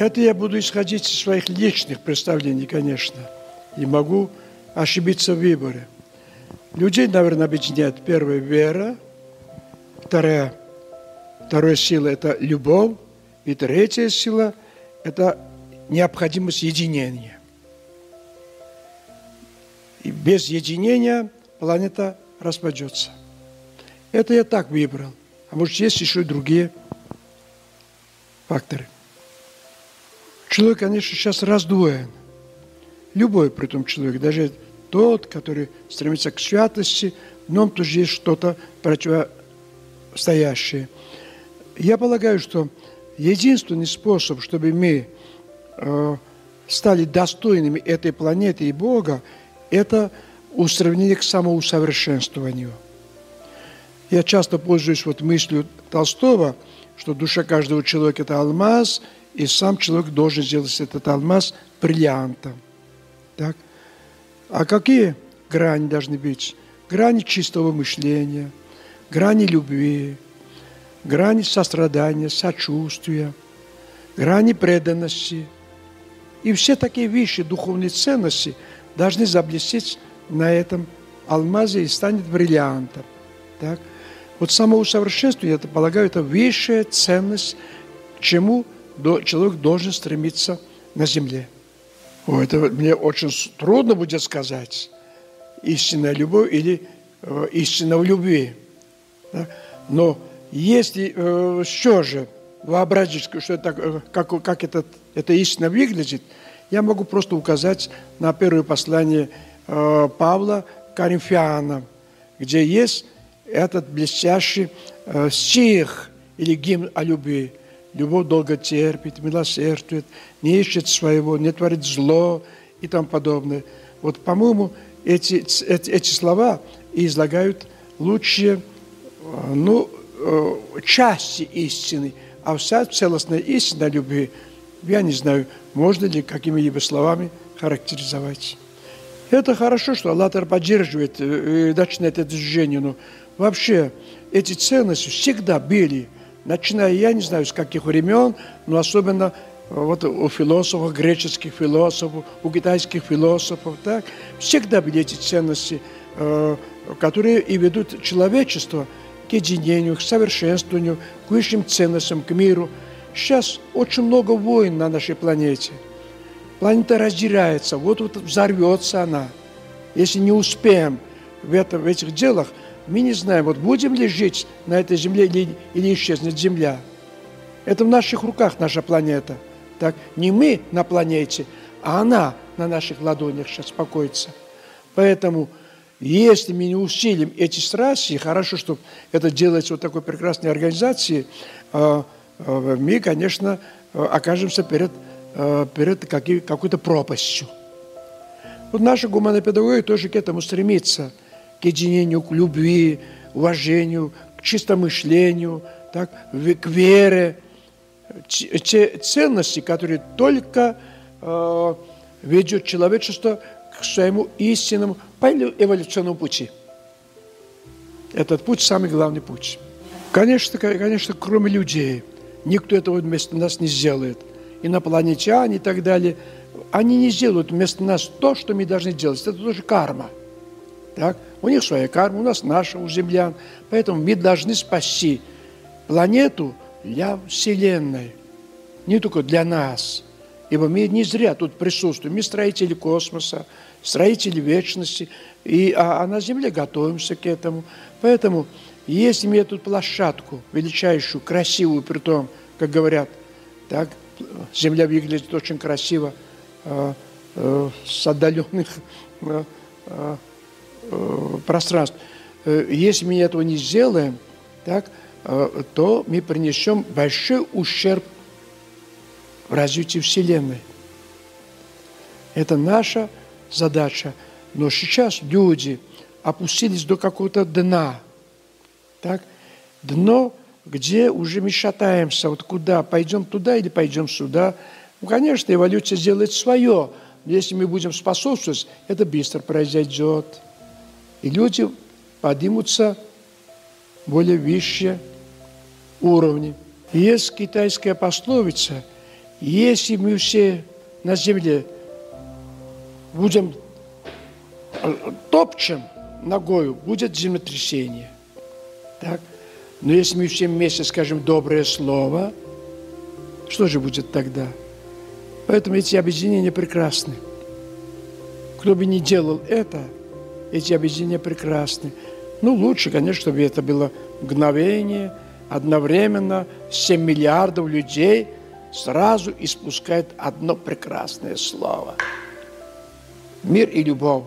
Это я буду исходить из своих личных представлений, конечно. И могу ошибиться в выборе. Людей, наверное, объединяет первая вера, вторая, вторая сила – это любовь, и третья сила – это необходимость единения. И без единения планета распадется. Это я так выбрал. А может, есть еще и другие факторы. Человек, конечно, сейчас раздвоен. Любой, при том человек, даже тот, который стремится к святости, в нем тоже есть что-то противостоящее. Я полагаю, что единственный способ, чтобы мы э, стали достойными этой планеты и Бога, это устремление к самоусовершенствованию. Я часто пользуюсь вот мыслью Толстого, что душа каждого человека – это алмаз, и сам человек должен сделать этот алмаз бриллиантом. Так? А какие грани должны быть? Грани чистого мышления, грани любви, грани сострадания, сочувствия, грани преданности. И все такие вещи, духовные ценности должны заблестеть на этом алмазе и станет бриллиантом. Так? Вот самоусовершенствование, я полагаю, это высшая ценность, чему человек должен стремиться на земле. О, это мне очень трудно будет сказать, истинная любовь или э, истина в любви. Да? Но если э, что же вообразить, что это, э, как, как этот, это истина выглядит, я могу просто указать на первое послание э, Павла Коринфянам, где есть этот блестящий э, стих или гимн о любви. Любовь долго терпит, милосердствует, не ищет своего, не творит зло и тому подобное. Вот, по-моему, эти, эти, эти слова излагают лучшие э, ну, э, части истины, а вся целостная истина любви, я не знаю, можно ли какими-либо словами характеризовать. Это хорошо, что Аллах поддерживает и начинает это движение, но вообще эти ценности всегда были – начиная, я не знаю, с каких времен, но особенно э, вот у философов, греческих философов, у китайских философов, так, всегда были эти ценности, э, которые и ведут человечество к единению, к совершенствованию, к высшим ценностям, к миру. Сейчас очень много войн на нашей планете. Планета раздирается, вот-вот взорвется она. Если не успеем в, это, в этих делах – мы не знаем, вот будем ли жить на этой земле или, или исчезнет земля. Это в наших руках наша планета. Так? Не мы на планете, а она на наших ладонях сейчас покоится. Поэтому, если мы не усилим эти страсти, хорошо, что это делается вот такой прекрасной организацией, а, а, мы, конечно, окажемся перед, а, перед какой-то пропастью. Вот наша гуманопедагогия тоже к этому стремится – к единению, к любви, уважению, к чистомышлению, так, к вере. Те ценности, которые только э, ведет человечество к своему истинному по эволюционному пути. Этот путь самый главный путь. Конечно, конечно, кроме людей, никто этого вместо нас не сделает. Инопланетяне и так далее, они не сделают вместо нас то, что мы должны делать. Это тоже карма. Так? У них своя карма, у нас наша, у землян. Поэтому мы должны спасти планету для Вселенной, не только для нас. Ибо мы не зря тут присутствуем. Мы строители космоса, строители вечности, и, а, а на Земле готовимся к этому. Поэтому, если мы эту площадку величайшую, красивую, при том, как говорят, так, Земля выглядит очень красиво, э, э, с отдаленных э, Э, пространств. Э, если мы этого не сделаем, так, э, то мы принесем большой ущерб в развитии Вселенной. Это наша задача. Но сейчас люди опустились до какого-то дна. Так? Дно, где уже мы шатаемся, вот куда, пойдем туда или пойдем сюда. Ну, конечно, эволюция сделает свое. Если мы будем способствовать, это быстро произойдет. И люди поднимутся более высшие уровни. Есть китайская пословица Если мы все на земле будем э, топчем ногою, будет землетрясение. Так? Но если мы все вместе скажем доброе слово, что же будет тогда? Поэтому эти объединения прекрасны. Кто бы ни делал это, эти объединения прекрасны. Ну, лучше, конечно, чтобы это было мгновение, одновременно 7 миллиардов людей сразу испускает одно прекрасное слово. Мир и любовь